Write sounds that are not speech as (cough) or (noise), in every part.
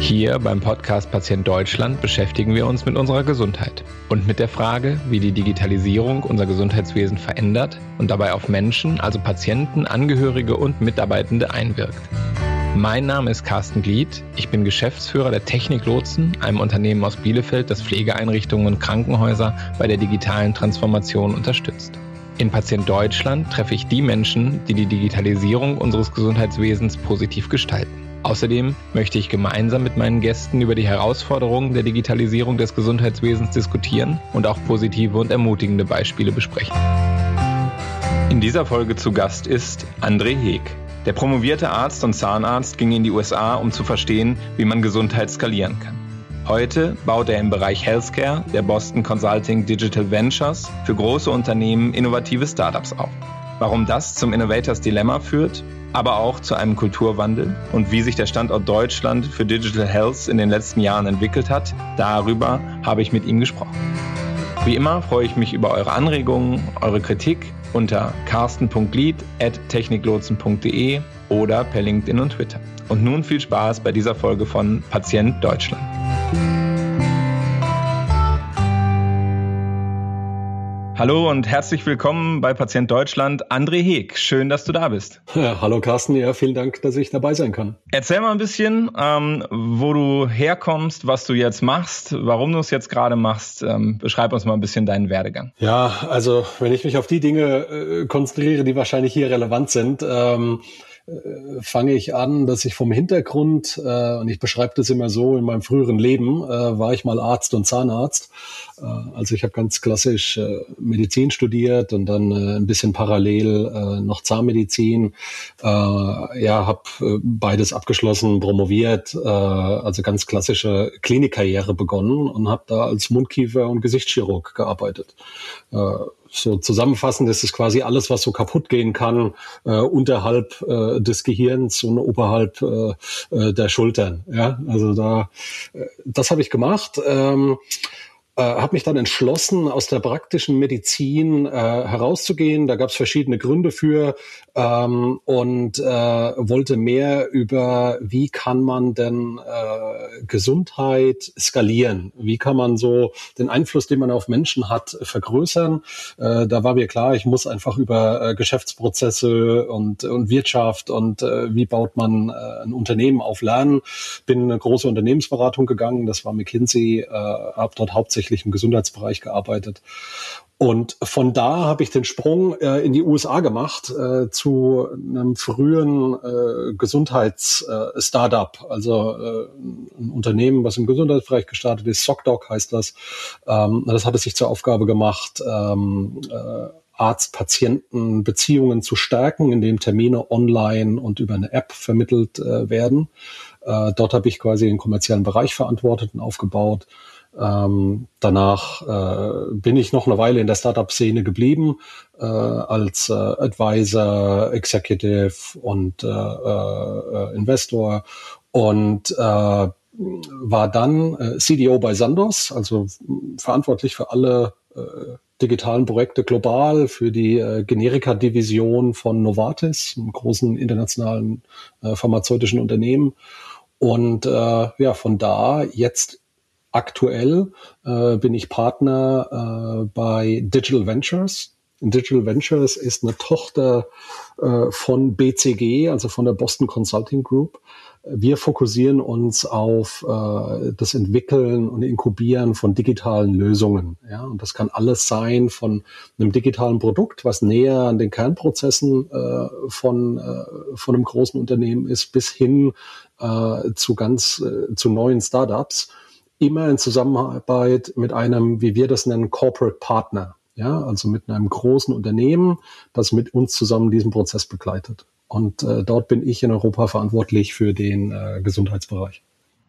Hier beim Podcast Patient Deutschland beschäftigen wir uns mit unserer Gesundheit und mit der Frage, wie die Digitalisierung unser Gesundheitswesen verändert und dabei auf Menschen, also Patienten, Angehörige und Mitarbeitende einwirkt. Mein Name ist Carsten Glied. Ich bin Geschäftsführer der Technik Lotsen, einem Unternehmen aus Bielefeld, das Pflegeeinrichtungen und Krankenhäuser bei der digitalen Transformation unterstützt. In Patient Deutschland treffe ich die Menschen, die die Digitalisierung unseres Gesundheitswesens positiv gestalten. Außerdem möchte ich gemeinsam mit meinen Gästen über die Herausforderungen der Digitalisierung des Gesundheitswesens diskutieren und auch positive und ermutigende Beispiele besprechen. In dieser Folge zu Gast ist André Heeg. Der promovierte Arzt und Zahnarzt ging in die USA, um zu verstehen, wie man Gesundheit skalieren kann. Heute baut er im Bereich Healthcare der Boston Consulting Digital Ventures für große Unternehmen innovative Startups auf. Warum das zum Innovators Dilemma führt, aber auch zu einem Kulturwandel und wie sich der Standort Deutschland für Digital Health in den letzten Jahren entwickelt hat, darüber habe ich mit ihm gesprochen. Wie immer freue ich mich über eure Anregungen, eure Kritik unter carsten.lied.techniklotsen.de oder per LinkedIn und Twitter. Und nun viel Spaß bei dieser Folge von Patient Deutschland. Hallo und herzlich willkommen bei Patient Deutschland. André Heeg, schön, dass du da bist. Ja, hallo Carsten, ja, vielen Dank, dass ich dabei sein kann. Erzähl mal ein bisschen, ähm, wo du herkommst, was du jetzt machst, warum du es jetzt gerade machst. Ähm, beschreib uns mal ein bisschen deinen Werdegang. Ja, also wenn ich mich auf die Dinge äh, konzentriere, die wahrscheinlich hier relevant sind, ähm, äh, fange ich an, dass ich vom Hintergrund, äh, und ich beschreibe das immer so, in meinem früheren Leben äh, war ich mal Arzt und Zahnarzt. Äh, also ich habe ganz klassisch äh, Medizin studiert und dann äh, ein bisschen parallel äh, noch Zahnmedizin. Äh, ja, habe äh, beides abgeschlossen, promoviert, äh, also ganz klassische Klinikkarriere begonnen und habe da als Mundkiefer- und Gesichtschirurg gearbeitet. So zusammenfassend ist es quasi alles, was so kaputt gehen kann, äh, unterhalb äh, des Gehirns und oberhalb äh, äh der Schultern. Ja, also da, äh, das habe ich gemacht. Ähm, äh, habe mich dann entschlossen, aus der praktischen Medizin äh, herauszugehen. Da gab es verschiedene Gründe für ähm, und äh, wollte mehr über, wie kann man denn äh, Gesundheit skalieren? Wie kann man so den Einfluss, den man auf Menschen hat, vergrößern? Äh, da war mir klar, ich muss einfach über äh, Geschäftsprozesse und, und Wirtschaft und äh, wie baut man äh, ein Unternehmen auf lernen. Bin in eine große Unternehmensberatung gegangen, das war McKinsey, äh, habe dort hauptsächlich hauptsächlich im Gesundheitsbereich gearbeitet. Und von da habe ich den Sprung äh, in die USA gemacht äh, zu einem frühen äh, Gesundheits-Startup, äh, also äh, ein Unternehmen, was im Gesundheitsbereich gestartet ist. SockDoc heißt das. Ähm, das hatte sich zur Aufgabe gemacht, ähm, äh, Arzt-Patienten-Beziehungen zu stärken, indem Termine online und über eine App vermittelt werden. Dort habe ich quasi den kommerziellen Bereich verantwortet und aufgebaut. Ähm, danach äh, bin ich noch eine Weile in der Startup-Szene geblieben äh, als äh, Advisor, Executive und äh, äh, Investor und äh, war dann äh, CDO bei Sandos, also verantwortlich für alle äh, digitalen Projekte global, für die äh, Generika-Division von Novartis, einem großen internationalen äh, pharmazeutischen Unternehmen. Und äh, ja, von da jetzt Aktuell äh, bin ich Partner äh, bei Digital Ventures. Digital Ventures ist eine Tochter äh, von BCG, also von der Boston Consulting Group. Wir fokussieren uns auf äh, das Entwickeln und Inkubieren von digitalen Lösungen. Ja, und das kann alles sein von einem digitalen Produkt, was näher an den Kernprozessen äh, von, äh, von einem großen Unternehmen ist, bis hin äh, zu ganz äh, zu neuen Startups immer in Zusammenarbeit mit einem, wie wir das nennen, Corporate Partner. Ja, also mit einem großen Unternehmen, das mit uns zusammen diesen Prozess begleitet. Und äh, dort bin ich in Europa verantwortlich für den äh, Gesundheitsbereich.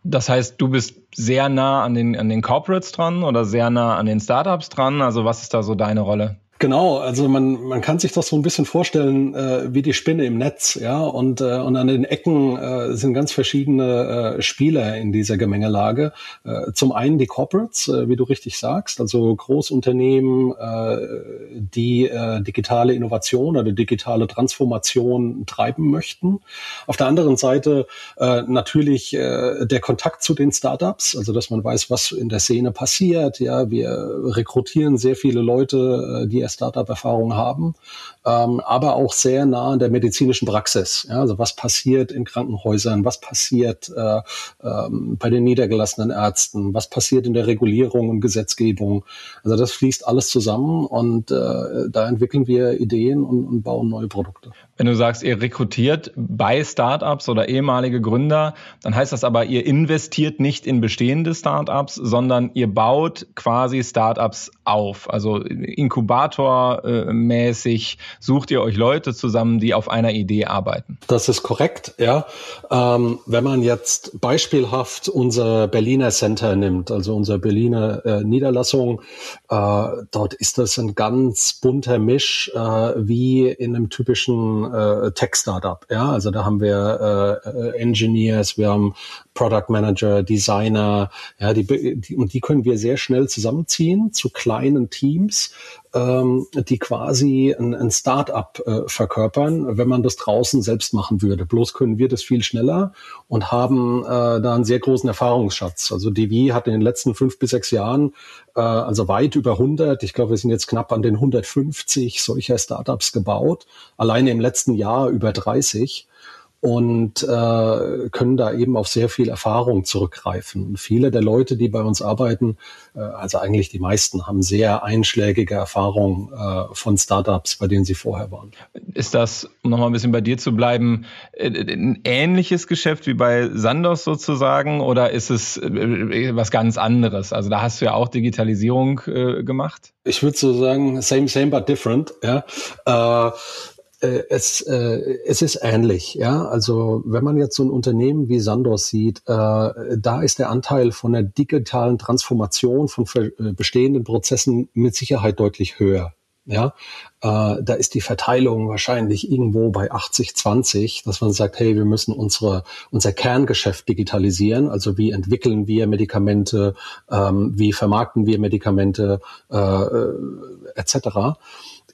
Das heißt, du bist sehr nah an den, an den Corporates dran oder sehr nah an den Startups dran? Also was ist da so deine Rolle? Genau, also man, man kann sich das so ein bisschen vorstellen äh, wie die Spinne im Netz, ja, und, äh, und an den Ecken äh, sind ganz verschiedene äh, Spieler in dieser Gemengelage. Äh, zum einen die Corporates, äh, wie du richtig sagst, also Großunternehmen, äh, die äh, digitale Innovation oder digitale Transformation treiben möchten. Auf der anderen Seite äh, natürlich äh, der Kontakt zu den Startups, also dass man weiß, was in der Szene passiert. Ja, wir rekrutieren sehr viele Leute, äh, die Startup-Erfahrung haben, ähm, aber auch sehr nah an der medizinischen Praxis. Ja, also was passiert in Krankenhäusern, was passiert äh, ähm, bei den niedergelassenen Ärzten, was passiert in der Regulierung und Gesetzgebung. Also das fließt alles zusammen und äh, da entwickeln wir Ideen und, und bauen neue Produkte. Wenn du sagst, ihr rekrutiert bei Startups oder ehemalige Gründer, dann heißt das aber, ihr investiert nicht in bestehende Startups, sondern ihr baut quasi Startups auf. Also Inkubator-mäßig sucht ihr euch Leute zusammen, die auf einer Idee arbeiten. Das ist korrekt, ja. Ähm, wenn man jetzt beispielhaft unser Berliner Center nimmt, also unser Berliner äh, Niederlassung, äh, dort ist das ein ganz bunter Misch, äh, wie in einem typischen äh, Tech-Startup. Ja, also da haben wir äh, Engineers, wir haben Product Manager, Designer, ja, die, die, und die können wir sehr schnell zusammenziehen zu kleinen Teams, ähm, die quasi ein, ein Start-up äh, verkörpern, wenn man das draußen selbst machen würde. Bloß können wir das viel schneller und haben äh, da einen sehr großen Erfahrungsschatz. Also DV hat in den letzten fünf bis sechs Jahren äh, also weit über 100, ich glaube, wir sind jetzt knapp an den 150 solcher Startups gebaut, alleine im letzten Jahr über 30 und äh, können da eben auf sehr viel Erfahrung zurückgreifen. Und viele der Leute, die bei uns arbeiten, äh, also eigentlich die meisten, haben sehr einschlägige Erfahrungen äh, von Startups, bei denen sie vorher waren. Ist das, um nochmal ein bisschen bei dir zu bleiben, äh, ein ähnliches Geschäft wie bei Sandos sozusagen oder ist es äh, was ganz anderes? Also da hast du ja auch Digitalisierung äh, gemacht. Ich würde so sagen, same, same, but different. Ja. Äh, äh, es, äh, es ist ähnlich, ja. Also wenn man jetzt so ein Unternehmen wie Sandos sieht, äh, da ist der Anteil von der digitalen Transformation von äh, bestehenden Prozessen mit Sicherheit deutlich höher. Ja, äh, da ist die Verteilung wahrscheinlich irgendwo bei 80-20, dass man sagt, hey, wir müssen unsere, unser Kerngeschäft digitalisieren. Also wie entwickeln wir Medikamente, ähm, wie vermarkten wir Medikamente, äh, äh etc.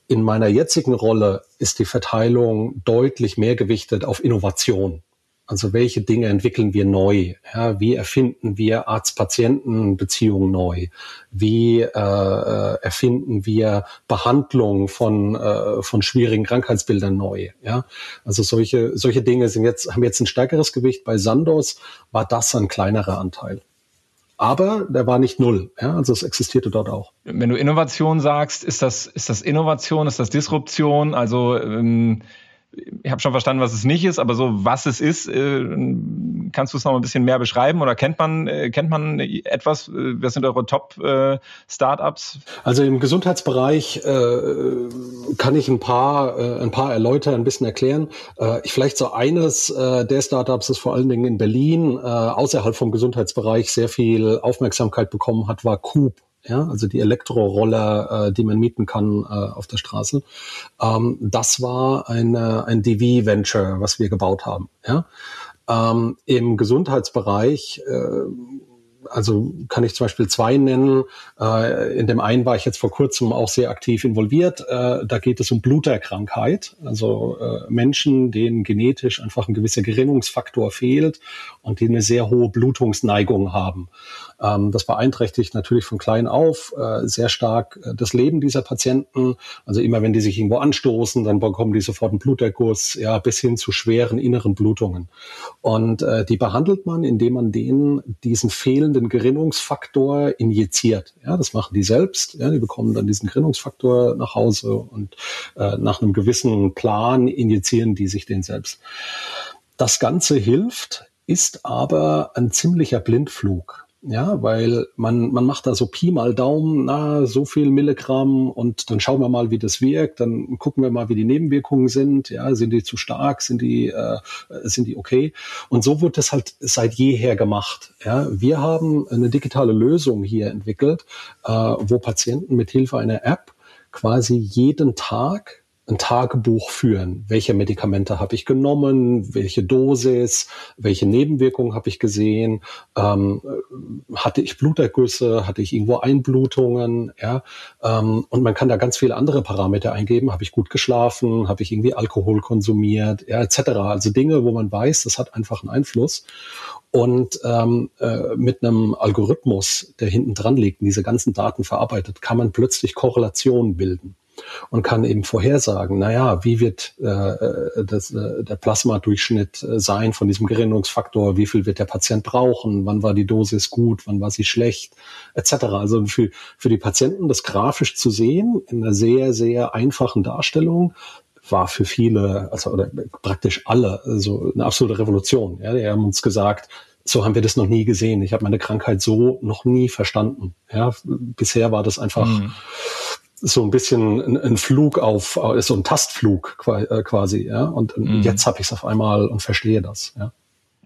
In meiner jetzigen Rolle ist die Verteilung deutlich mehr gewichtet auf Innovation. Also welche Dinge entwickeln wir neu? Ja, wie erfinden wir Arzt-Patienten-Beziehungen neu? Wie äh, erfinden wir Behandlung von, äh, von schwierigen Krankheitsbildern neu? Ja, also solche, solche Dinge sind jetzt, haben jetzt ein stärkeres Gewicht. Bei Sandos war das ein kleinerer Anteil. Aber der war nicht null. Ja? Also es existierte dort auch. Wenn du Innovation sagst, ist das, ist das Innovation, ist das Disruption? Also ähm, ich habe schon verstanden, was es nicht ist, aber so was es ist, äh, kannst du es noch ein bisschen mehr beschreiben oder kennt man äh, kennt man etwas? Äh, wer sind eure Top äh, Startups? Also im Gesundheitsbereich äh, kann ich ein paar äh, ein paar erläutern, ein bisschen erklären. Äh, ich vielleicht so eines der Startups, das vor allen Dingen in Berlin außerhalb vom Gesundheitsbereich sehr viel Aufmerksamkeit bekommen hat, war Coop ja, also die Elektroroller, äh, die man mieten kann äh, auf der Straße. Ähm, das war eine, ein DV-Venture, was wir gebaut haben. Ja. Ähm, Im Gesundheitsbereich äh, also kann ich zum Beispiel zwei nennen. Äh, in dem einen war ich jetzt vor kurzem auch sehr aktiv involviert. Äh, da geht es um Bluterkrankheit, also äh, Menschen, denen genetisch einfach ein gewisser Gerinnungsfaktor fehlt und die eine sehr hohe Blutungsneigung haben. Ähm, das beeinträchtigt natürlich von klein auf äh, sehr stark äh, das Leben dieser Patienten. Also immer wenn die sich irgendwo anstoßen, dann bekommen die sofort einen Bluterguss, ja, bis hin zu schweren inneren Blutungen. Und äh, die behandelt man, indem man denen diesen fehlenden Gerinnungsfaktor injiziert. Ja, das machen die selbst. Ja, die bekommen dann diesen Gerinnungsfaktor nach Hause und äh, nach einem gewissen Plan injizieren die sich den selbst. Das Ganze hilft, ist aber ein ziemlicher Blindflug. Ja, weil man, man macht da so Pi mal Daumen, na, so viel Milligramm und dann schauen wir mal, wie das wirkt, dann gucken wir mal, wie die Nebenwirkungen sind, ja, sind die zu stark, sind die, äh, sind die okay? Und so wird das halt seit jeher gemacht. Ja, wir haben eine digitale Lösung hier entwickelt, äh, wo Patienten mit Hilfe einer App quasi jeden Tag ein Tagebuch führen. Welche Medikamente habe ich genommen? Welche Dosis? Welche Nebenwirkungen habe ich gesehen? Ähm, hatte ich Blutergüsse? Hatte ich irgendwo Einblutungen? Ja, ähm, und man kann da ganz viele andere Parameter eingeben. Habe ich gut geschlafen? Habe ich irgendwie Alkohol konsumiert? Ja, etc. Also Dinge, wo man weiß, das hat einfach einen Einfluss. Und ähm, äh, mit einem Algorithmus, der hinten dran liegt und diese ganzen Daten verarbeitet, kann man plötzlich Korrelationen bilden und kann eben vorhersagen, naja, wie wird äh, äh, das, äh, der Plasmadurchschnitt äh, sein von diesem Gerinnungsfaktor, wie viel wird der Patient brauchen, wann war die Dosis gut, wann war sie schlecht, etc. Also für, für die Patienten das grafisch zu sehen, in einer sehr, sehr einfachen Darstellung, war für viele, also oder praktisch alle, so eine absolute Revolution. Ja, die haben uns gesagt, so haben wir das noch nie gesehen. Ich habe meine Krankheit so noch nie verstanden. Ja, bisher war das einfach mhm so ein bisschen ein, Flug auf, äh, so ein Tastflug äh, quasi, ja. Und mhm. jetzt habe ich es auf einmal und verstehe das, ja.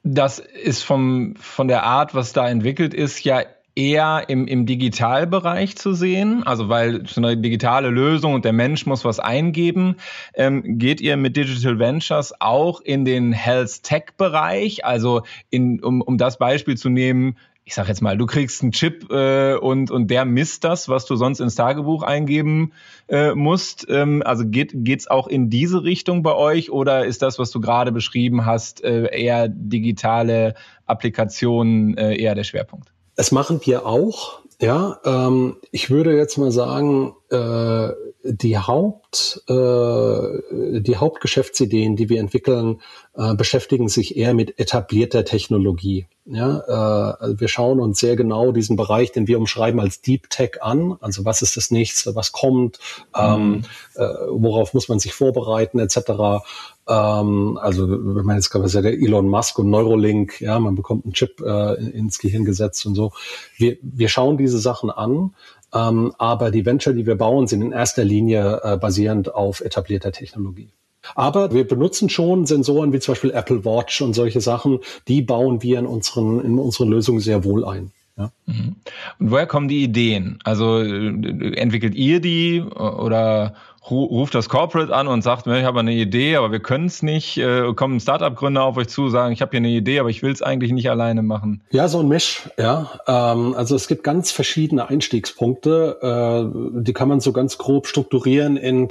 Das ist vom, von der Art, was da entwickelt ist, ja eher im, im Digitalbereich zu sehen, also weil so eine digitale Lösung und der Mensch muss was eingeben. Ähm, geht ihr mit Digital Ventures auch in den Health Tech Bereich? Also in, um, um das Beispiel zu nehmen, ich sag jetzt mal, du kriegst einen Chip äh, und, und der misst das, was du sonst ins Tagebuch eingeben äh, musst. Ähm, also geht geht's auch in diese Richtung bei euch oder ist das, was du gerade beschrieben hast, äh, eher digitale Applikationen äh, eher der Schwerpunkt? Es machen wir auch. Ja, ähm, ich würde jetzt mal sagen, äh, die Haupt, äh, die Hauptgeschäftsideen, die wir entwickeln, äh, beschäftigen sich eher mit etablierter Technologie. Ja, äh, wir schauen uns sehr genau diesen Bereich, den wir umschreiben als Deep Tech an. Also was ist das nächste, was kommt, ähm, mhm. äh, worauf muss man sich vorbereiten, etc. Ähm, also wenn man jetzt ja der Elon Musk und Neurolink, ja, man bekommt einen Chip äh, ins Gehirn gesetzt und so. Wir, wir schauen diese Sachen an, ähm, aber die Venture, die wir bauen, sind in erster Linie äh, basierend auf etablierter Technologie. Aber wir benutzen schon Sensoren wie zum Beispiel Apple Watch und solche Sachen, die bauen wir in unseren, in unseren Lösungen sehr wohl ein. Ja. Mhm. Und woher kommen die Ideen? Also äh, entwickelt ihr die oder ruft das Corporate an und sagt, ich habe eine Idee, aber wir können es nicht. Äh, kommen Startup-Gründer auf euch zu, sagen, ich habe hier eine Idee, aber ich will es eigentlich nicht alleine machen. Ja, so ein Misch, ja. Ähm, also es gibt ganz verschiedene Einstiegspunkte. Äh, die kann man so ganz grob strukturieren in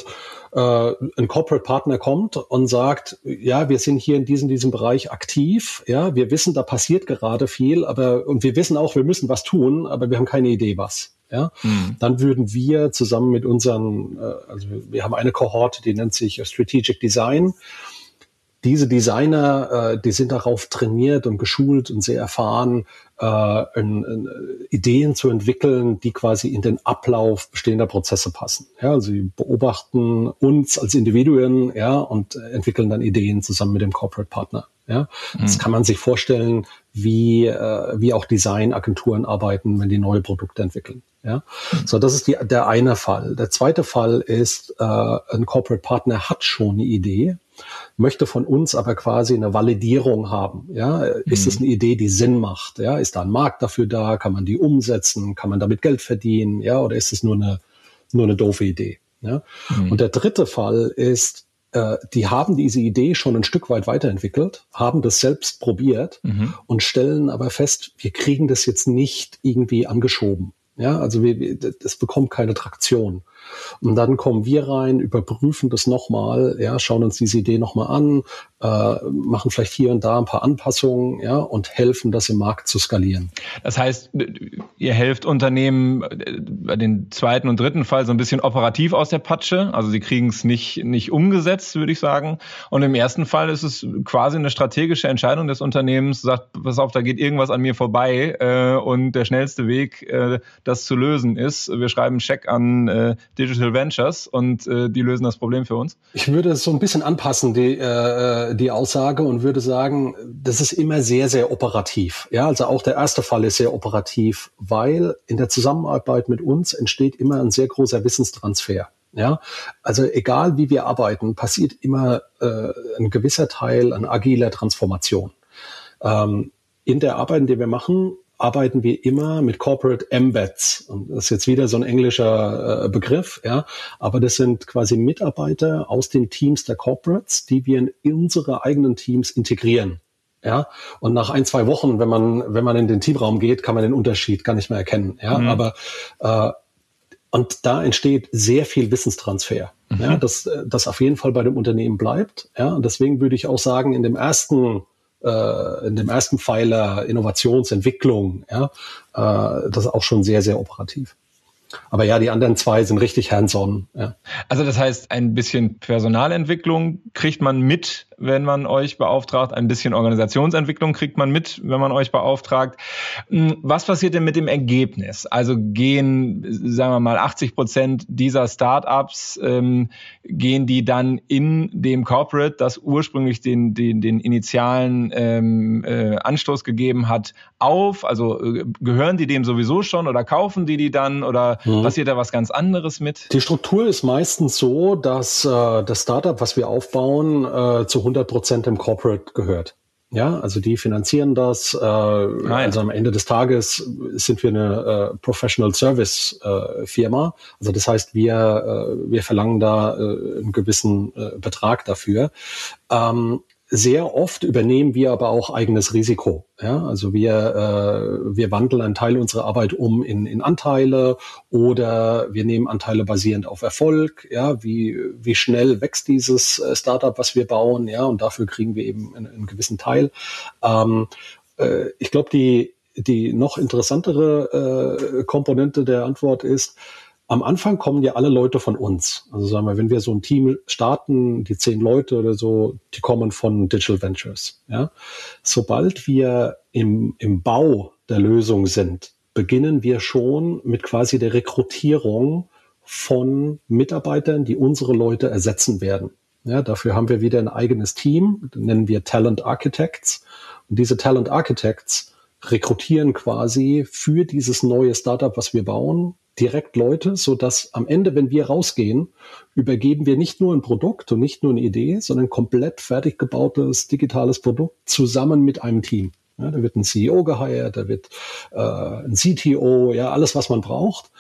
äh, ein Corporate Partner kommt und sagt, ja, wir sind hier in diesem, diesem Bereich aktiv, ja, wir wissen, da passiert gerade viel, aber und wir wissen auch, wir müssen was tun, aber wir haben keine Idee was. Ja, mhm. dann würden wir zusammen mit unseren, äh, also wir haben eine Kohorte, die nennt sich Strategic Design diese Designer, äh, die sind darauf trainiert und geschult und sehr erfahren, äh, Ideen zu entwickeln, die quasi in den Ablauf bestehender Prozesse passen. Ja, also sie beobachten uns als Individuen, ja, und entwickeln dann Ideen zusammen mit dem Corporate Partner. Ja, mhm. das kann man sich vorstellen, wie äh, wie auch Designagenturen arbeiten, wenn die neue Produkte entwickeln. Ja, mhm. so das ist die, der eine Fall. Der zweite Fall ist, äh, ein Corporate Partner hat schon eine Idee möchte von uns aber quasi eine Validierung haben. Ja, ist es mhm. eine Idee, die Sinn macht? Ja, ist da ein Markt dafür da? Kann man die umsetzen? Kann man damit Geld verdienen? Ja, oder ist es nur eine, nur eine doofe Idee? Ja, mhm. und der dritte Fall ist, die haben diese Idee schon ein Stück weit weiterentwickelt, haben das selbst probiert mhm. und stellen aber fest, wir kriegen das jetzt nicht irgendwie angeschoben. Ja, also wir, das bekommt keine Traktion. Und dann kommen wir rein, überprüfen das nochmal, ja, schauen uns diese Idee nochmal an, äh, machen vielleicht hier und da ein paar Anpassungen, ja, und helfen, das im Markt zu skalieren. Das heißt, ihr helft Unternehmen äh, bei den zweiten und dritten Fall so ein bisschen operativ aus der Patsche. Also sie kriegen es nicht, nicht umgesetzt, würde ich sagen. Und im ersten Fall ist es quasi eine strategische Entscheidung des Unternehmens, sagt, pass auf, da geht irgendwas an mir vorbei äh, und der schnellste Weg, äh, das zu lösen ist, wir schreiben einen Check an äh, Digital Ventures und äh, die lösen das Problem für uns. Ich würde es so ein bisschen anpassen, die äh, die Aussage und würde sagen, das ist immer sehr, sehr operativ. Ja, also auch der erste Fall ist sehr operativ, weil in der Zusammenarbeit mit uns entsteht immer ein sehr großer Wissenstransfer. Ja, also egal wie wir arbeiten, passiert immer äh, ein gewisser Teil an agiler Transformation. Ähm, in der Arbeit, der wir machen, arbeiten wir immer mit Corporate Embeds. Und das ist jetzt wieder so ein englischer äh, Begriff, ja. Aber das sind quasi Mitarbeiter aus den Teams der Corporates, die wir in unsere eigenen Teams integrieren. Ja, und nach ein, zwei Wochen, wenn man, wenn man in den Teamraum geht, kann man den Unterschied gar nicht mehr erkennen. Ja, mhm. aber, äh, und da entsteht sehr viel Wissenstransfer. Mhm. Ja, das, das auf jeden Fall bei dem Unternehmen bleibt. Ja, und deswegen würde ich auch sagen, in dem ersten äh, in dem ersten Pfeiler Innovationsentwicklung, ja, äh, das ist auch schon sehr, sehr operativ. Aber ja, die anderen zwei sind richtig hands-on. Ja. Also das heißt, ein bisschen Personalentwicklung kriegt man mit, wenn man euch beauftragt. Ein bisschen Organisationsentwicklung kriegt man mit, wenn man euch beauftragt. Hm, was passiert denn mit dem Ergebnis? Also gehen, sagen wir mal, 80 Prozent dieser Startups, ähm, gehen die dann in dem Corporate, das ursprünglich den, den, den initialen ähm, äh, Anstoß gegeben hat, auf? Also äh, gehören die dem sowieso schon oder kaufen die die dann oder mhm. passiert da was ganz anderes mit? Die Struktur ist meistens so, dass äh, das Startup, was wir aufbauen, äh, zu 100 Prozent im Corporate gehört. Ja, also die finanzieren das. Äh, ah, Also am Ende des Tages sind wir eine äh, Professional Service äh, Firma. Also das heißt, wir äh, wir verlangen da äh, einen gewissen äh, Betrag dafür. Ähm, sehr oft übernehmen wir aber auch eigenes Risiko. Ja, also wir, äh, wir wandeln einen Teil unserer Arbeit um in, in Anteile oder wir nehmen Anteile basierend auf Erfolg. Ja, wie, wie schnell wächst dieses äh, Startup, was wir bauen? Ja, und dafür kriegen wir eben einen, einen gewissen Teil. Ähm, äh, ich glaube, die, die noch interessantere äh, Komponente der Antwort ist, am Anfang kommen ja alle Leute von uns. Also sagen wir, wenn wir so ein Team starten, die zehn Leute oder so, die kommen von Digital Ventures. Ja? Sobald wir im, im Bau der Lösung sind, beginnen wir schon mit quasi der Rekrutierung von Mitarbeitern, die unsere Leute ersetzen werden. Ja, dafür haben wir wieder ein eigenes Team, nennen wir Talent Architects. Und diese Talent Architects rekrutieren quasi für dieses neue Startup, was wir bauen, direkt Leute, so dass am Ende, wenn wir rausgehen, übergeben wir nicht nur ein Produkt und nicht nur eine Idee, sondern komplett fertig gebautes digitales Produkt zusammen mit einem Team. Ja, da wird ein CEO geheiert, da wird äh, ein CTO, ja, alles, was man braucht.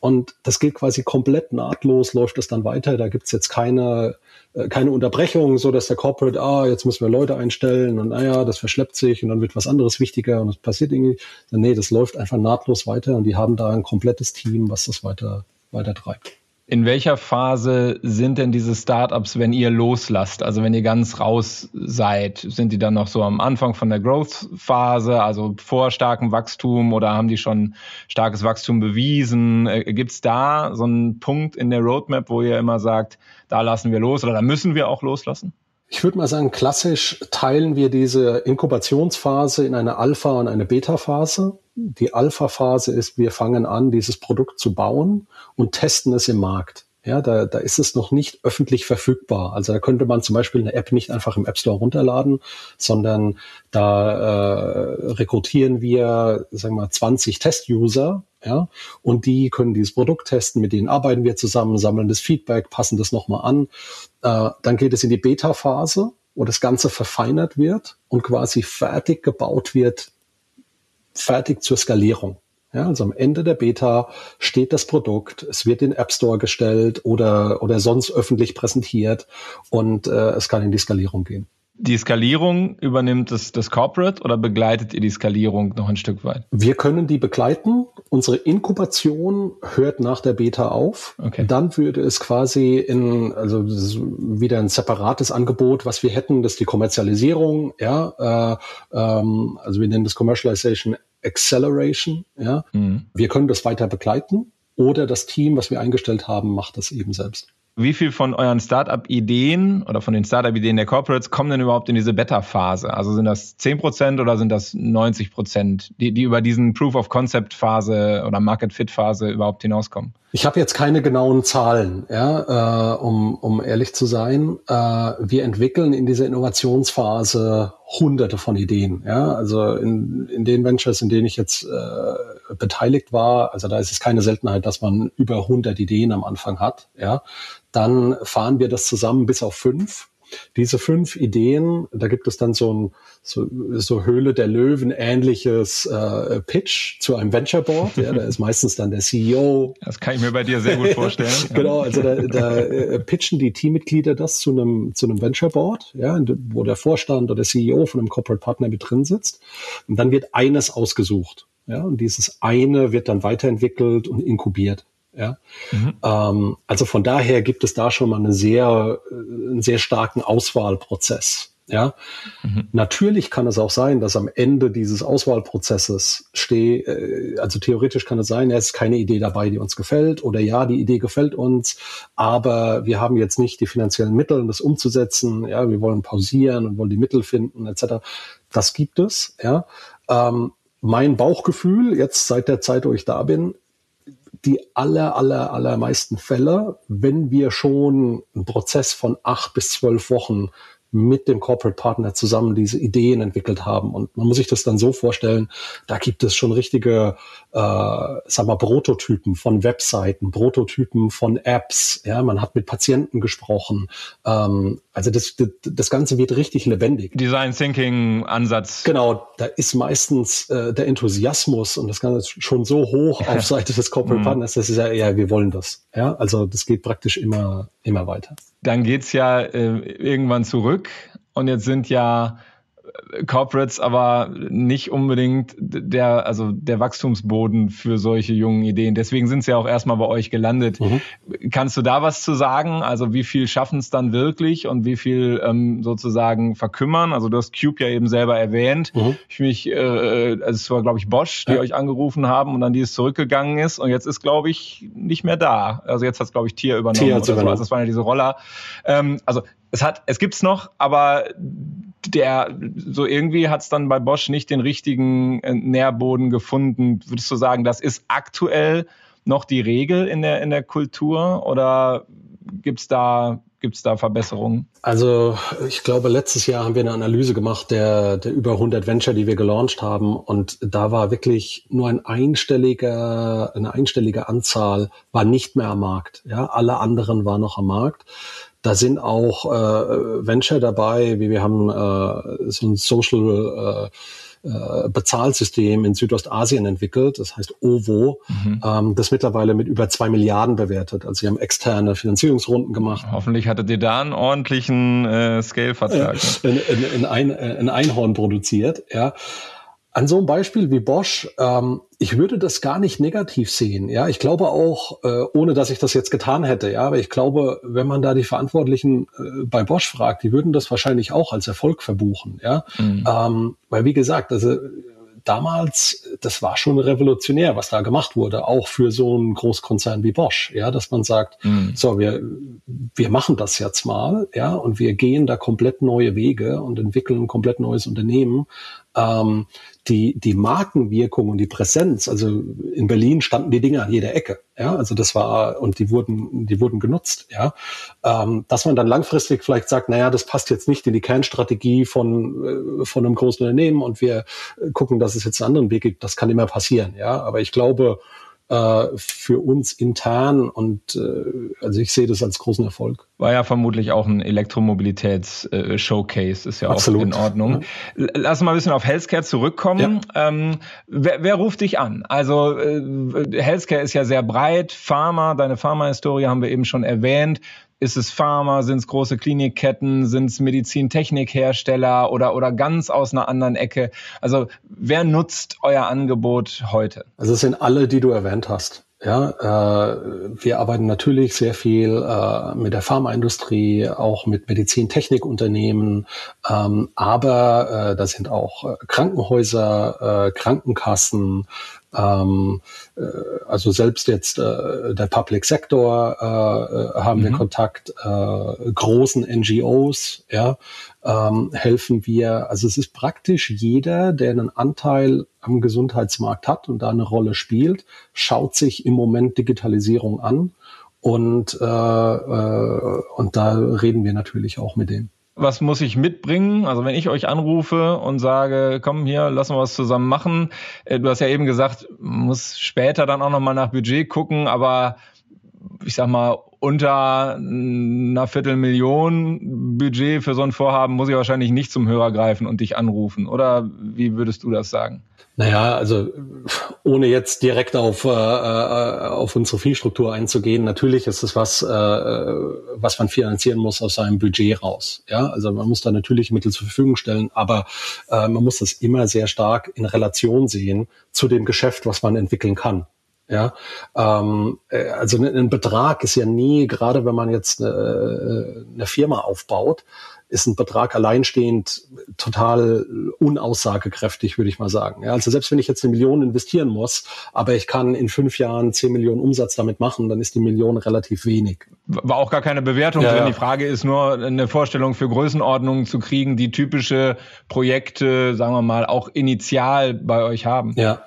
Und das geht quasi komplett nahtlos, läuft es dann weiter. Da gibt's jetzt keine, äh, keine Unterbrechung, so dass der Corporate, ah, jetzt müssen wir Leute einstellen und naja, das verschleppt sich und dann wird was anderes wichtiger und es passiert irgendwie. Nee, das läuft einfach nahtlos weiter und die haben da ein komplettes Team, was das weiter, weiter treibt. In welcher Phase sind denn diese Startups, wenn ihr loslasst? Also wenn ihr ganz raus seid, sind die dann noch so am Anfang von der Growth-Phase, also vor starkem Wachstum oder haben die schon starkes Wachstum bewiesen? Äh, Gibt es da so einen Punkt in der Roadmap, wo ihr immer sagt, da lassen wir los oder da müssen wir auch loslassen? Ich würde mal sagen, klassisch teilen wir diese Inkubationsphase in eine Alpha- und eine Beta-Phase. Die Alpha-Phase ist, wir fangen an, dieses Produkt zu bauen und testen es im Markt. Ja, da, da ist es noch nicht öffentlich verfügbar. Also da könnte man zum Beispiel eine App nicht einfach im App Store runterladen, sondern da äh, rekrutieren wir, sagen wir mal, 20 Test-User, ja, und die können dieses Produkt testen, mit denen arbeiten wir zusammen, sammeln das Feedback, passen das nochmal an. Äh, dann geht es in die Beta-Phase, wo das Ganze verfeinert wird und quasi fertig gebaut wird, fertig zur Skalierung. Ja, also am Ende der Beta steht das Produkt, es wird in App Store gestellt oder, oder sonst öffentlich präsentiert und äh, es kann in die Skalierung gehen. Die Skalierung übernimmt das, das Corporate oder begleitet ihr die Skalierung noch ein Stück weit? Wir können die begleiten. Unsere Inkubation hört nach der Beta auf. Okay. Dann würde es quasi in, also wieder ein separates Angebot, was wir hätten, das ist die Kommerzialisierung. Ja, äh, ähm, also wir nennen das Commercialization Acceleration. Ja, mhm. wir können das weiter begleiten oder das Team, was wir eingestellt haben, macht das eben selbst. Wie viel von euren Startup-Ideen oder von den Startup-Ideen der Corporates kommen denn überhaupt in diese Beta-Phase? Also sind das 10% oder sind das 90%, die, die über diesen Proof-of-Concept-Phase oder Market-Fit-Phase überhaupt hinauskommen? Ich habe jetzt keine genauen Zahlen, ja, äh, um, um ehrlich zu sein. Äh, wir entwickeln in dieser Innovationsphase hunderte von Ideen. Ja? Also in, in den Ventures, in denen ich jetzt äh, beteiligt war, also da ist es keine Seltenheit, dass man über 100 Ideen am Anfang hat. Ja? Dann fahren wir das zusammen bis auf fünf. Diese fünf Ideen, da gibt es dann so ein so, so Höhle der Löwen ähnliches äh, Pitch zu einem Venture Board. Ja, da ist meistens dann der CEO. Das kann ich mir bei dir sehr gut (laughs) vorstellen. genau, also da, da äh, pitchen die Teammitglieder das zu einem zu einem Venture Board, ja, wo der Vorstand oder der CEO von einem Corporate Partner mit drin sitzt. Und dann wird eines ausgesucht. Ja, und dieses eine wird dann weiterentwickelt und inkubiert. Ja? Mhm. Ähm, also von daher gibt es da schon mal eine sehr, äh, einen sehr starken Auswahlprozess. Ja, mhm. natürlich kann es auch sein, dass am Ende dieses Auswahlprozesses stehe, äh, also theoretisch kann es sein, es ist keine Idee dabei, die uns gefällt, oder ja, die Idee gefällt uns, aber wir haben jetzt nicht die finanziellen Mittel, um das umzusetzen. Ja, wir wollen pausieren und wollen die Mittel finden, etc. Das gibt es. Ja, ähm, mein Bauchgefühl jetzt seit der Zeit, wo ich da bin, die aller, aller, allermeisten Fälle, wenn wir schon einen Prozess von acht bis zwölf Wochen mit dem Corporate Partner zusammen diese Ideen entwickelt haben. Und man muss sich das dann so vorstellen, da gibt es schon richtige, äh, sag mal, Prototypen von Webseiten, Prototypen von Apps. Ja, man hat mit Patienten gesprochen. Ähm, also das, das, das Ganze wird richtig lebendig. Design Thinking Ansatz. Genau, da ist meistens äh, der Enthusiasmus und das Ganze schon so hoch auf (laughs) Seite des Corporate mhm. Partners, das ist ja, ja, wir wollen das. Ja, also das geht praktisch immer, immer weiter. Dann geht's ja äh, irgendwann zurück. Und jetzt sind ja Corporates aber nicht unbedingt der, also der Wachstumsboden für solche jungen Ideen. Deswegen sind sie ja auch erstmal bei euch gelandet. Mhm. Kannst du da was zu sagen? Also wie viel schaffen es dann wirklich und wie viel ähm, sozusagen verkümmern? Also du hast Cube ja eben selber erwähnt. Mhm. Ich mich, äh, also es war glaube ich Bosch, die ja. euch angerufen haben und dann die es zurückgegangen ist und jetzt ist glaube ich nicht mehr da. Also jetzt hat es glaube ich Tier übernommen. Tier oder so. Also das waren ja diese Roller. Ähm, also es hat, es gibt's noch, aber der so irgendwie hat es dann bei Bosch nicht den richtigen äh, Nährboden gefunden. Würdest du sagen, das ist aktuell noch die Regel in der in der Kultur oder gibt's da gibt's da Verbesserungen? Also ich glaube, letztes Jahr haben wir eine Analyse gemacht der, der über 100 Venture, die wir gelauncht haben. Und da war wirklich nur ein einstelliger, eine einstellige Anzahl war nicht mehr am Markt. Ja, alle anderen waren noch am Markt. Da sind auch äh, Venture dabei, wie wir haben äh, so ein Social äh, äh, Bezahlsystem in Südostasien entwickelt, das heißt OVO, mhm. ähm, das mittlerweile mit über zwei Milliarden bewertet. Also sie haben externe Finanzierungsrunden gemacht. Hoffentlich hattet ihr da einen ordentlichen äh, Scale-Vertrag. Äh, in, in, in, ein, in Einhorn produziert, ja. An so einem Beispiel wie Bosch, ähm, ich würde das gar nicht negativ sehen. Ja, ich glaube auch, äh, ohne dass ich das jetzt getan hätte. Ja, aber ich glaube, wenn man da die Verantwortlichen äh, bei Bosch fragt, die würden das wahrscheinlich auch als Erfolg verbuchen. Ja, mhm. ähm, weil wie gesagt, also damals, das war schon revolutionär, was da gemacht wurde, auch für so einen Großkonzern wie Bosch, ja, dass man sagt, mhm. so, wir, wir machen das jetzt mal, ja, und wir gehen da komplett neue Wege und entwickeln ein komplett neues Unternehmen. Ähm, die, die Markenwirkung und die Präsenz, also in Berlin standen die Dinge an jeder Ecke, ja, also das war, und die wurden, die wurden genutzt, ja, ähm, dass man dann langfristig vielleicht sagt, naja, das passt jetzt nicht in die Kernstrategie von, äh, von einem großen Unternehmen und wir gucken, dass es jetzt einen anderen Weg gibt, das kann immer passieren, ja, aber ich glaube, äh, für uns intern und äh, also ich sehe das als großen Erfolg. War ja vermutlich auch ein Elektromobilitäts-Showcase, ist ja Absolut. auch in Ordnung. Ja. Lass mal ein bisschen auf Healthcare zurückkommen. Ja. Ähm, wer, wer, ruft dich an? Also äh, Healthcare ist ja sehr breit, Pharma, deine Pharma-Historie haben wir eben schon erwähnt. Ist es Pharma, sind es große Klinikketten, sind es Medizintechnikhersteller oder, oder ganz aus einer anderen Ecke? Also wer nutzt euer Angebot heute? Also es sind alle, die du erwähnt hast. Ja, äh, wir arbeiten natürlich sehr viel äh, mit der Pharmaindustrie, auch mit Medizintechnikunternehmen, ähm, aber äh, da sind auch äh, Krankenhäuser, äh, Krankenkassen, ähm, äh, also selbst jetzt äh, der Public Sector äh, haben mhm. wir Kontakt, äh, großen NGOs, ja, ähm, helfen wir. Also es ist praktisch jeder, der einen Anteil am Gesundheitsmarkt hat und da eine Rolle spielt, schaut sich im Moment Digitalisierung an und äh, äh, und da reden wir natürlich auch mit denen was muss ich mitbringen? Also wenn ich euch anrufe und sage, komm hier, lass uns was zusammen machen. Äh, du hast ja eben gesagt, muss später dann auch nochmal nach Budget gucken, aber ich sag mal, unter einer Viertelmillion Budget für so ein Vorhaben muss ich wahrscheinlich nicht zum Hörer greifen und dich anrufen. Oder wie würdest du das sagen? Naja, also ohne jetzt direkt auf, äh, äh, auf unsere Fee-Struktur einzugehen, natürlich ist es was, äh, was man finanzieren muss aus seinem Budget raus. Ja, also man muss da natürlich Mittel zur Verfügung stellen, aber äh, man muss das immer sehr stark in Relation sehen zu dem Geschäft, was man entwickeln kann. Ja, ähm, äh, also ein Betrag ist ja nie, gerade wenn man jetzt eine, äh, eine Firma aufbaut, ist ein Betrag alleinstehend total unaussagekräftig, würde ich mal sagen. Ja, also selbst wenn ich jetzt eine Million investieren muss, aber ich kann in fünf Jahren zehn Millionen Umsatz damit machen, dann ist die Million relativ wenig. War auch gar keine Bewertung ja, drin. Die Frage ist nur, eine Vorstellung für Größenordnungen zu kriegen, die typische Projekte, sagen wir mal, auch initial bei euch haben. Ja,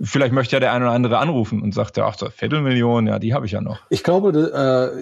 Vielleicht möchte ja der eine oder andere anrufen und sagt, ach, so Viertelmillion, ja, die habe ich ja noch. Ich glaube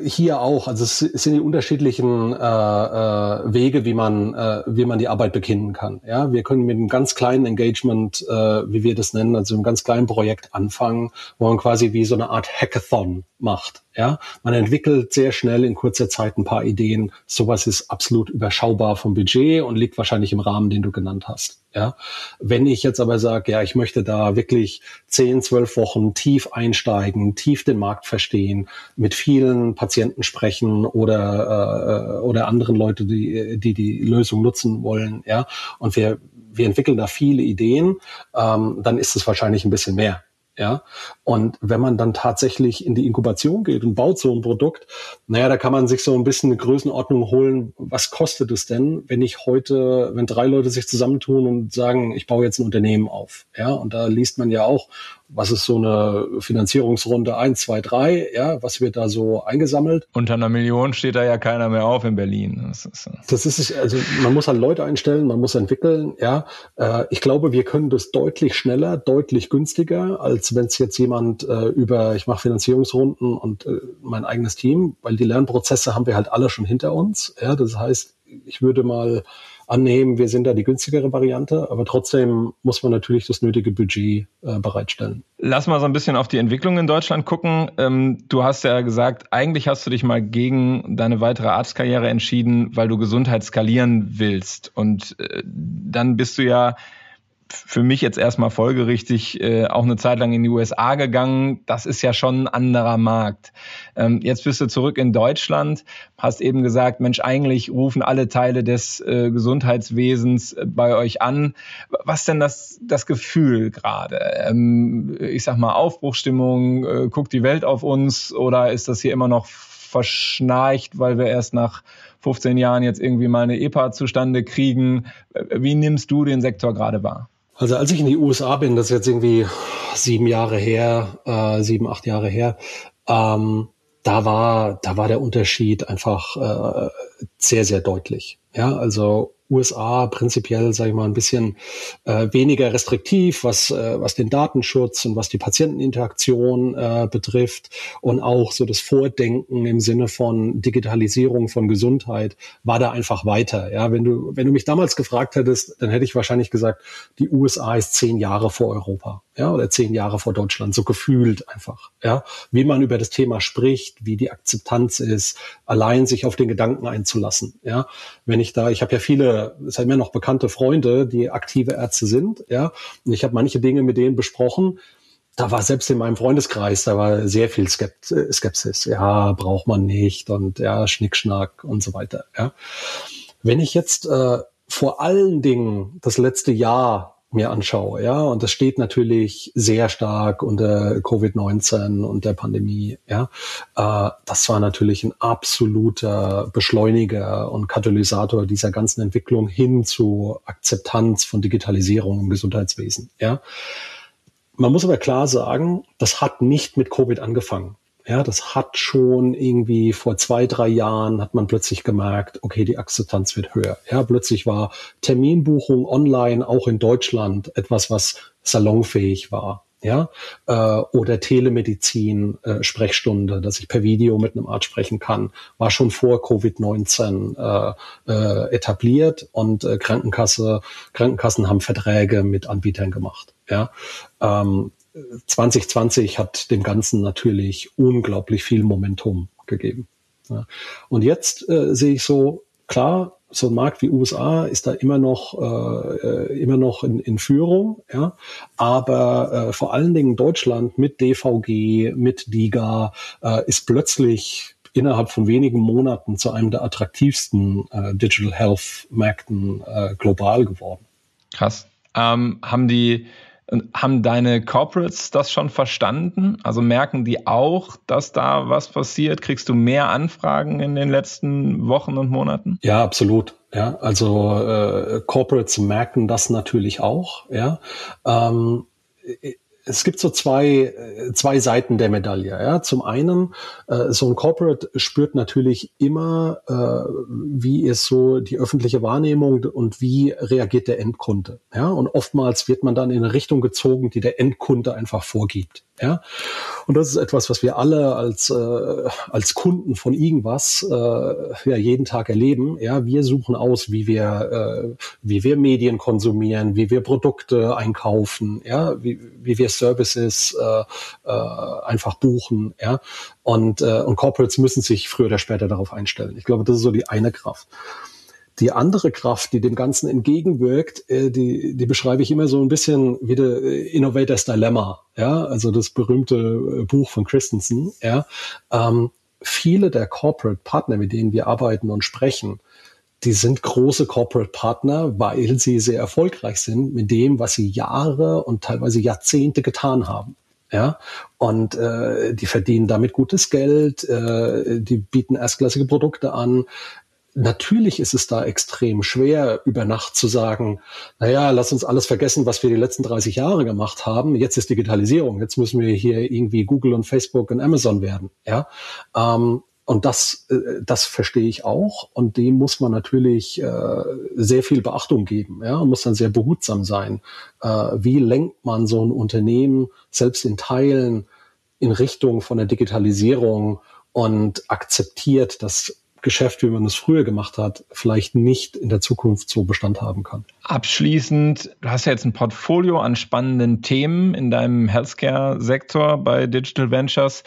äh, hier auch. Also es sind die unterschiedlichen äh, äh, Wege, wie man, äh, wie man die Arbeit beginnen kann. Ja, wir können mit einem ganz kleinen Engagement, äh, wie wir das nennen, also einem ganz kleinen Projekt anfangen, wo man quasi wie so eine Art Hackathon macht. Ja, man entwickelt sehr schnell in kurzer Zeit ein paar Ideen. Sowas ist absolut überschaubar vom Budget und liegt wahrscheinlich im Rahmen, den du genannt hast. Ja, wenn ich jetzt aber sage, ja, ich möchte da wirklich zehn, zwölf Wochen tief einsteigen, tief den Markt verstehen, mit vielen Patienten sprechen oder äh, oder anderen Leute, die die die Lösung nutzen wollen, ja, und wir wir entwickeln da viele Ideen, ähm, dann ist es wahrscheinlich ein bisschen mehr. Ja, und wenn man dann tatsächlich in die Inkubation geht und baut so ein Produkt, naja, da kann man sich so ein bisschen eine Größenordnung holen. Was kostet es denn, wenn ich heute, wenn drei Leute sich zusammentun und sagen, ich baue jetzt ein Unternehmen auf? Ja, und da liest man ja auch, was ist so eine Finanzierungsrunde 1, 2, 3, ja, was wird da so eingesammelt? Unter einer Million steht da ja keiner mehr auf in Berlin. Das ist, das ist also man muss halt Leute einstellen, man muss entwickeln, ja. Äh, ich glaube, wir können das deutlich schneller, deutlich günstiger, als wenn es jetzt jemand äh, über, ich mache Finanzierungsrunden und äh, mein eigenes Team, weil die Lernprozesse haben wir halt alle schon hinter uns. Ja, das heißt, ich würde mal annehmen, wir sind da die günstigere Variante, aber trotzdem muss man natürlich das nötige Budget äh, bereitstellen. Lass mal so ein bisschen auf die Entwicklung in Deutschland gucken. Ähm, du hast ja gesagt, eigentlich hast du dich mal gegen deine weitere Arztkarriere entschieden, weil du Gesundheit skalieren willst. Und äh, dann bist du ja für mich jetzt erstmal folgerichtig äh, auch eine Zeit lang in die USA gegangen. Das ist ja schon ein anderer Markt. Ähm, jetzt bist du zurück in Deutschland, hast eben gesagt, Mensch, eigentlich rufen alle Teile des äh, Gesundheitswesens äh, bei euch an. Was denn das, das Gefühl gerade? Ähm, ich sag mal, Aufbruchstimmung, äh, guckt die Welt auf uns oder ist das hier immer noch verschnarcht, weil wir erst nach 15 Jahren jetzt irgendwie mal eine EPA zustande kriegen? Äh, wie nimmst du den Sektor gerade wahr? Also als ich in die USA bin, das ist jetzt irgendwie sieben Jahre her, äh, sieben, acht Jahre her, ähm, da war, da war der Unterschied einfach äh, sehr, sehr deutlich. Ja, also USA prinzipiell, sage ich mal, ein bisschen äh, weniger restriktiv, was, äh, was den Datenschutz und was die Patienteninteraktion äh, betrifft und auch so das Vordenken im Sinne von Digitalisierung von Gesundheit war da einfach weiter. Ja, wenn du, wenn du mich damals gefragt hättest, dann hätte ich wahrscheinlich gesagt, die USA ist zehn Jahre vor Europa, ja, oder zehn Jahre vor Deutschland, so gefühlt einfach, ja, wie man über das Thema spricht, wie die Akzeptanz ist, allein sich auf den Gedanken einzulassen, ja. Wenn ich da, ich habe ja viele es haben ja noch bekannte Freunde, die aktive Ärzte sind, ja. Und ich habe manche Dinge mit denen besprochen. Da war selbst in meinem Freundeskreis, da war sehr viel Skepsis. Ja, braucht man nicht und ja, Schnickschnack und so weiter. Ja. Wenn ich jetzt äh, vor allen Dingen das letzte Jahr mir anschaue, ja, und das steht natürlich sehr stark unter Covid-19 und der Pandemie, ja, äh, das war natürlich ein absoluter Beschleuniger und Katalysator dieser ganzen Entwicklung hin zu Akzeptanz von Digitalisierung im Gesundheitswesen, ja. Man muss aber klar sagen, das hat nicht mit Covid angefangen. Ja, das hat schon irgendwie vor zwei, drei Jahren hat man plötzlich gemerkt, okay, die Akzeptanz wird höher. Ja, plötzlich war Terminbuchung online auch in Deutschland etwas, was salonfähig war. Ja, äh, oder Telemedizin, äh, Sprechstunde, dass ich per Video mit einem Arzt sprechen kann, war schon vor Covid-19 äh, äh, etabliert und äh, Krankenkasse, Krankenkassen haben Verträge mit Anbietern gemacht. Ja, ähm, 2020 hat dem Ganzen natürlich unglaublich viel Momentum gegeben. Ja. Und jetzt äh, sehe ich so, klar, so ein Markt wie USA ist da immer noch äh, immer noch in, in Führung, ja. Aber äh, vor allen Dingen Deutschland mit DVG, mit DIGA äh, ist plötzlich innerhalb von wenigen Monaten zu einem der attraktivsten äh, Digital Health Märkten äh, global geworden. Krass. Ähm, haben die haben deine Corporates das schon verstanden? Also merken die auch, dass da was passiert? Kriegst du mehr Anfragen in den letzten Wochen und Monaten? Ja, absolut. Ja, also äh, Corporates merken das natürlich auch. Ja, ähm, es gibt so zwei, äh, zwei Seiten der Medaille. Ja. Zum einen, äh, so ein Corporate spürt natürlich immer, äh, wie ist so die öffentliche Wahrnehmung und wie reagiert der Endkunde. Ja. Und oftmals wird man dann in eine Richtung gezogen, die der Endkunde einfach vorgibt. Ja, und das ist etwas, was wir alle als äh, als Kunden von irgendwas äh, ja jeden Tag erleben. Ja, wir suchen aus, wie wir äh, wie wir Medien konsumieren, wie wir Produkte einkaufen, ja, wie, wie wir Services äh, äh, einfach buchen, ja, und äh, und Corporates müssen sich früher oder später darauf einstellen. Ich glaube, das ist so die eine Kraft. Die andere Kraft, die dem Ganzen entgegenwirkt, äh, die, die beschreibe ich immer so ein bisschen wie der äh, Innovators Dilemma, ja, also das berühmte äh, Buch von Christensen, ja. Ähm, viele der Corporate Partner, mit denen wir arbeiten und sprechen, die sind große Corporate Partner, weil sie sehr erfolgreich sind mit dem, was sie Jahre und teilweise Jahrzehnte getan haben. Ja, und äh, die verdienen damit gutes Geld, äh, die bieten erstklassige Produkte an, natürlich ist es da extrem schwer, über Nacht zu sagen, naja, lass uns alles vergessen, was wir die letzten 30 Jahre gemacht haben. Jetzt ist Digitalisierung. Jetzt müssen wir hier irgendwie Google und Facebook und Amazon werden. Ja. Ähm, und das, äh, das verstehe ich auch. Und dem muss man natürlich äh, sehr viel Beachtung geben. Ja, und muss dann sehr behutsam sein. Äh, wie lenkt man so ein Unternehmen selbst in Teilen in Richtung von der Digitalisierung und akzeptiert, dass Geschäft, wie man es früher gemacht hat, vielleicht nicht in der Zukunft so Bestand haben kann. Abschließend, du hast ja jetzt ein Portfolio an spannenden Themen in deinem Healthcare-Sektor bei Digital Ventures.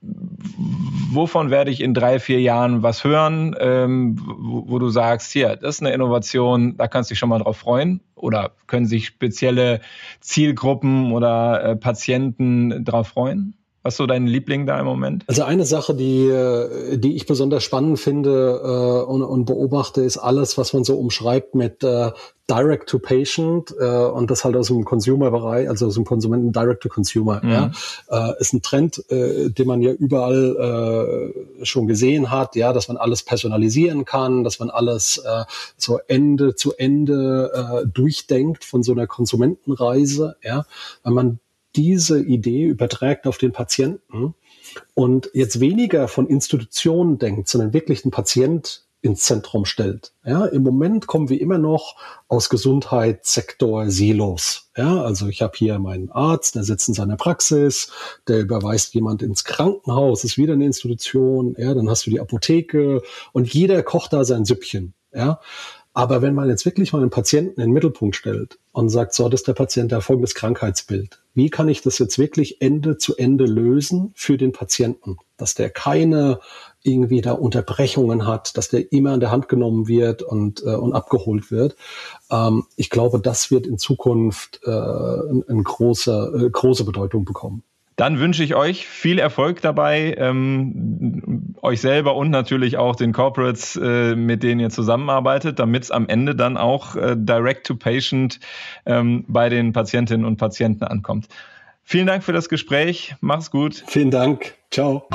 Wovon werde ich in drei, vier Jahren was hören, ähm, wo, wo, du sagst, hier, das ist eine Innovation, da kannst du dich schon mal drauf freuen? Oder können sich spezielle Zielgruppen oder äh, Patienten drauf freuen? Was ist so dein Liebling da im Moment? Also eine Sache, die, äh, die ich besonders spannend finde äh, und, und beobachte, ist alles, was man so umschreibt mit äh, Direct to Patient äh, und das halt aus dem Consumer-Bereich, also aus dem Konsumenten Direct to Consumer. Mhm. Ja, äh, ist ein Trend, äh, den man ja überall äh, schon gesehen hat, ja, dass man alles personalisieren kann, dass man alles äh, so Ende zu Ende äh, durchdenkt von so einer Konsumentenreise. Ja, wenn man diese Idee überträgt auf den Patienten und jetzt weniger von Institutionen denkt, sondern wirklich den Patient ins Zentrum stellt. Ja, im Moment kommen wir immer noch aus Gesundheitssektor Silos. Ja, also ich habe hier meinen Arzt, der sitzt in seiner Praxis, der überweist jemand ins Krankenhaus, ist wieder eine Institution. Ja, dann hast du die Apotheke und jeder kocht da sein Süppchen. Ja, aber wenn man jetzt wirklich mal einen Patienten in den Mittelpunkt stellt und sagt, so, das ist der Patient, der folgendes Krankheitsbild. Wie kann ich das jetzt wirklich Ende zu Ende lösen für den Patienten? Dass der keine irgendwie da Unterbrechungen hat, dass der immer an der Hand genommen wird und, äh, und abgeholt wird. Ähm, ich glaube, das wird in Zukunft äh, eine ein große, äh, große Bedeutung bekommen. Dann wünsche ich euch viel Erfolg dabei, ähm, euch selber und natürlich auch den Corporates, äh, mit denen ihr zusammenarbeitet, damit es am Ende dann auch äh, direct to patient ähm, bei den Patientinnen und Patienten ankommt. Vielen Dank für das Gespräch. Mach's gut. Vielen Dank. Ciao.